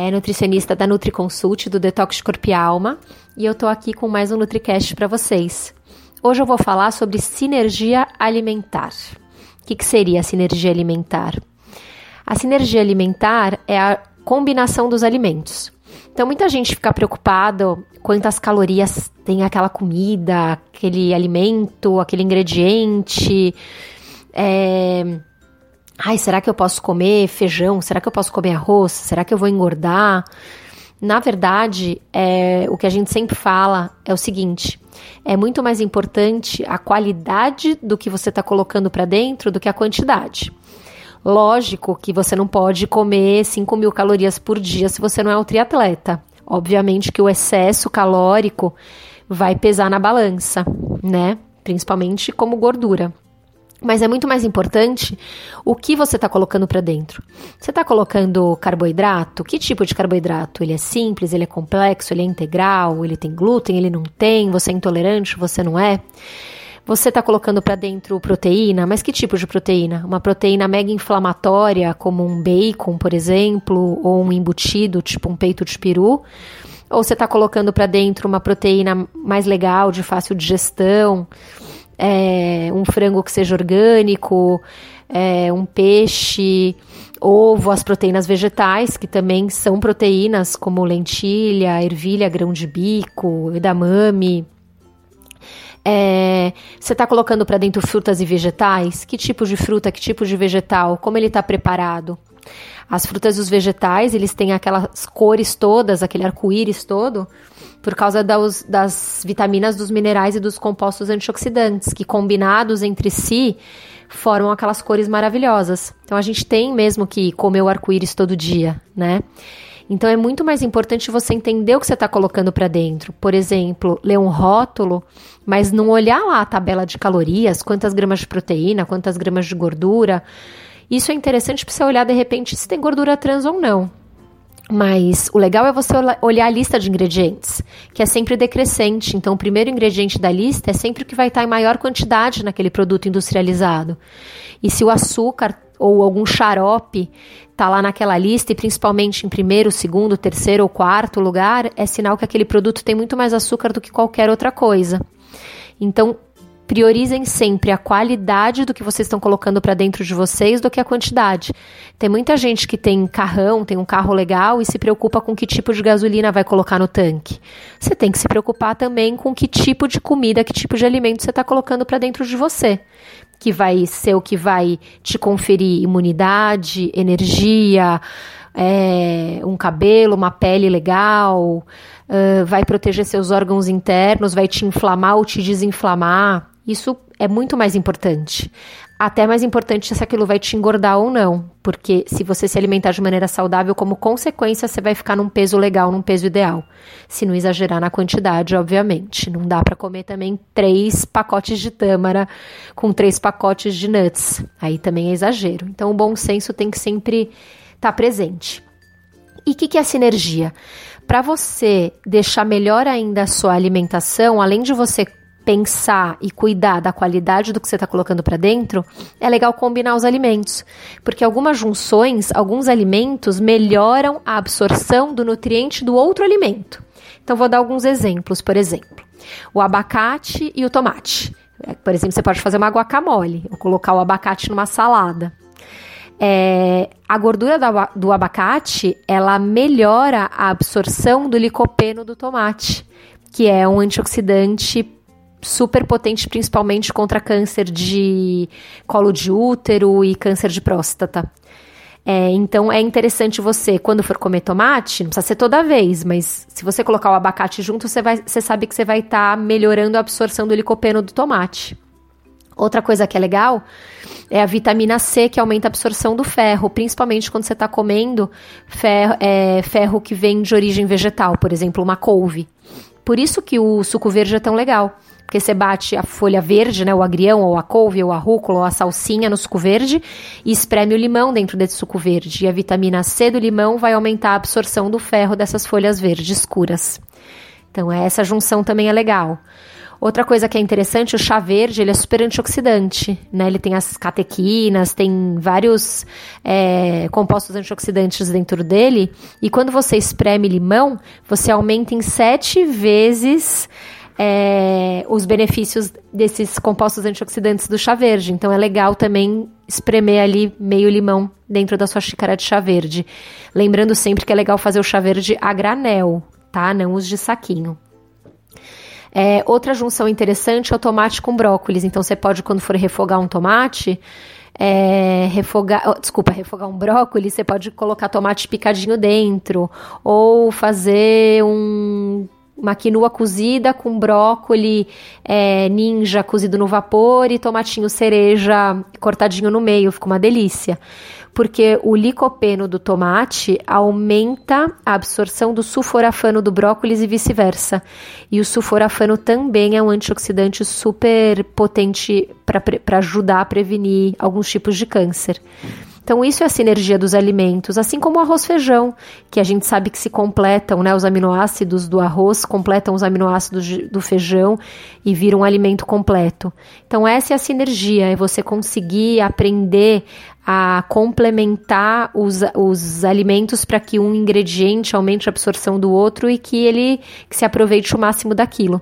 é nutricionista da NutriConsult, do Detox Corpo e Alma, e eu tô aqui com mais um NutriCast para vocês. Hoje eu vou falar sobre sinergia alimentar. O que, que seria a sinergia alimentar? A sinergia alimentar é a combinação dos alimentos. Então, muita gente fica preocupado quantas calorias tem aquela comida, aquele alimento, aquele ingrediente. É, Ai, será que eu posso comer feijão? Será que eu posso comer arroz? Será que eu vou engordar? Na verdade, é, o que a gente sempre fala é o seguinte: é muito mais importante a qualidade do que você está colocando para dentro do que a quantidade. Lógico que você não pode comer 5 mil calorias por dia se você não é um triatleta. Obviamente que o excesso calórico vai pesar na balança, né? Principalmente como gordura. Mas é muito mais importante o que você está colocando para dentro. Você está colocando carboidrato? Que tipo de carboidrato? Ele é simples, ele é complexo, ele é integral, ele tem glúten, ele não tem, você é intolerante, você não é? Você está colocando para dentro proteína, mas que tipo de proteína? Uma proteína mega inflamatória, como um bacon, por exemplo, ou um embutido, tipo um peito de peru? Ou você está colocando para dentro uma proteína mais legal, de fácil digestão? É, um frango que seja orgânico, é, um peixe, ovo, as proteínas vegetais, que também são proteínas, como lentilha, ervilha, grão de bico, edamame. É, você está colocando para dentro frutas e vegetais? Que tipo de fruta, que tipo de vegetal? Como ele está preparado? As frutas e os vegetais, eles têm aquelas cores todas, aquele arco-íris todo, por causa das, das vitaminas, dos minerais e dos compostos antioxidantes, que combinados entre si formam aquelas cores maravilhosas. Então a gente tem mesmo que comer o arco-íris todo dia, né? Então é muito mais importante você entender o que você está colocando para dentro. Por exemplo, ler um rótulo, mas não olhar lá a tabela de calorias, quantas gramas de proteína, quantas gramas de gordura. Isso é interessante para você olhar de repente se tem gordura trans ou não. Mas o legal é você olhar a lista de ingredientes, que é sempre decrescente. Então, o primeiro ingrediente da lista é sempre o que vai estar em maior quantidade naquele produto industrializado. E se o açúcar ou algum xarope está lá naquela lista, e principalmente em primeiro, segundo, terceiro ou quarto lugar, é sinal que aquele produto tem muito mais açúcar do que qualquer outra coisa. Então, priorizem sempre a qualidade do que vocês estão colocando para dentro de vocês do que a quantidade. Tem muita gente que tem carrão, tem um carro legal e se preocupa com que tipo de gasolina vai colocar no tanque. Você tem que se preocupar também com que tipo de comida, que tipo de alimento você está colocando para dentro de você. Que vai ser o que vai te conferir imunidade, energia, é, um cabelo, uma pele legal, uh, vai proteger seus órgãos internos, vai te inflamar ou te desinflamar. Isso é muito mais importante. Até mais importante se aquilo vai te engordar ou não, porque se você se alimentar de maneira saudável, como consequência, você vai ficar num peso legal, num peso ideal. Se não exagerar na quantidade, obviamente. Não dá para comer também três pacotes de tâmara com três pacotes de nuts. Aí também é exagero. Então, o bom senso tem que sempre estar tá presente. E o que, que é sinergia? Para você deixar melhor ainda a sua alimentação, além de você pensar e cuidar da qualidade do que você está colocando para dentro, é legal combinar os alimentos, porque algumas junções, alguns alimentos melhoram a absorção do nutriente do outro alimento. Então, vou dar alguns exemplos, por exemplo, o abacate e o tomate. É, por exemplo, você pode fazer uma guacamole, ou colocar o abacate numa salada. É, a gordura do abacate ela melhora a absorção do licopeno do tomate, que é um antioxidante super potente, principalmente contra câncer de colo de útero e câncer de próstata. É, então é interessante você, quando for comer tomate, não precisa ser toda vez, mas se você colocar o abacate junto, você, vai, você sabe que você vai estar tá melhorando a absorção do licopeno do tomate. Outra coisa que é legal é a vitamina C, que aumenta a absorção do ferro, principalmente quando você está comendo ferro, é, ferro que vem de origem vegetal, por exemplo, uma couve. Por isso que o suco verde é tão legal. Porque você bate a folha verde, né, o agrião, ou a couve, ou a rúcula, ou a salsinha no suco verde e espreme o limão dentro desse suco verde. E a vitamina C do limão vai aumentar a absorção do ferro dessas folhas verdes escuras. Então, essa junção também é legal. Outra coisa que é interessante, o chá verde, ele é super antioxidante, né? Ele tem as catequinas, tem vários é, compostos antioxidantes dentro dele. E quando você espreme limão, você aumenta em sete vezes é, os benefícios desses compostos antioxidantes do chá verde. Então é legal também espremer ali meio limão dentro da sua xícara de chá verde. Lembrando sempre que é legal fazer o chá verde a granel, tá? Não os de saquinho. É, outra junção interessante é o tomate com brócolis. Então, você pode, quando for refogar um tomate, é, refogar, oh, desculpa, refogar um brócolis, você pode colocar tomate picadinho dentro, ou fazer um, uma quinua cozida com brócolis é, ninja cozido no vapor e tomatinho cereja cortadinho no meio, fica uma delícia porque o licopeno do tomate aumenta a absorção do sulforafano do brócolis e vice-versa. E o sulforafano também é um antioxidante super potente para ajudar a prevenir alguns tipos de câncer. Então, isso é a sinergia dos alimentos, assim como o arroz feijão, que a gente sabe que se completam, né? Os aminoácidos do arroz completam os aminoácidos do feijão e viram um alimento completo. Então, essa é a sinergia, é você conseguir aprender a complementar os, os alimentos para que um ingrediente aumente a absorção do outro e que ele que se aproveite o máximo daquilo.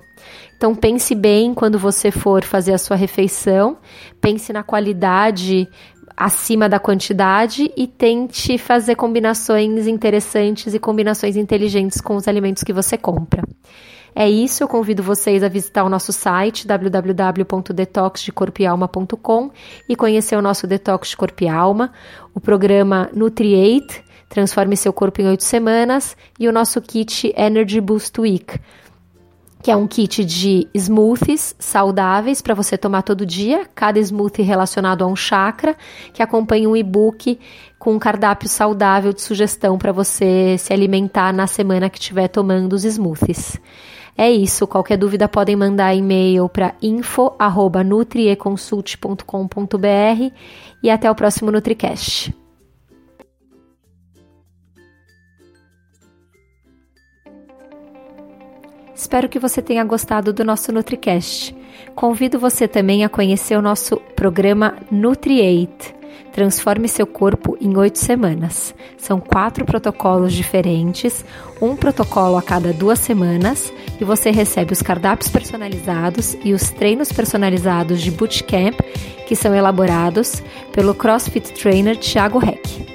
Então pense bem quando você for fazer a sua refeição, pense na qualidade acima da quantidade e tente fazer combinações interessantes e combinações inteligentes com os alimentos que você compra. É isso, eu convido vocês a visitar o nosso site www.detoxdecorpoealma.com e conhecer o nosso Detox de Corpo e Alma, o programa Nutriate, Transforme seu corpo em oito semanas, e o nosso kit Energy Boost Week, que é um kit de smoothies saudáveis para você tomar todo dia, cada smoothie relacionado a um chakra, que acompanha um e-book com um cardápio saudável de sugestão para você se alimentar na semana que estiver tomando os smoothies. É isso. Qualquer dúvida podem mandar e-mail para info@nutrieconsult.com.br e até o próximo NutriCast. Espero que você tenha gostado do nosso NutriCast. Convido você também a conhecer o nosso programa NutriAid Transforme seu corpo em oito semanas. São quatro protocolos diferentes, um protocolo a cada duas semanas, e você recebe os cardápios personalizados e os treinos personalizados de bootcamp que são elaborados pelo CrossFit Trainer Thiago Heck.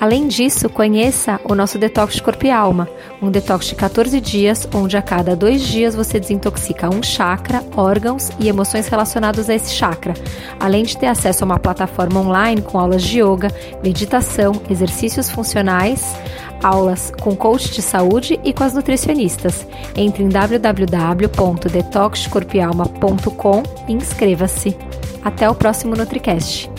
Além disso, conheça o nosso detox de corpo e alma, um detox de 14 dias, onde a cada dois dias você desintoxica um chakra, órgãos e emoções relacionados a esse chakra, além de ter acesso a uma plataforma online com aulas de yoga, meditação, exercícios funcionais, aulas com coach de saúde e com as nutricionistas. Entre em www.detoxcorpialma.com e inscreva-se. Até o próximo NutriCast.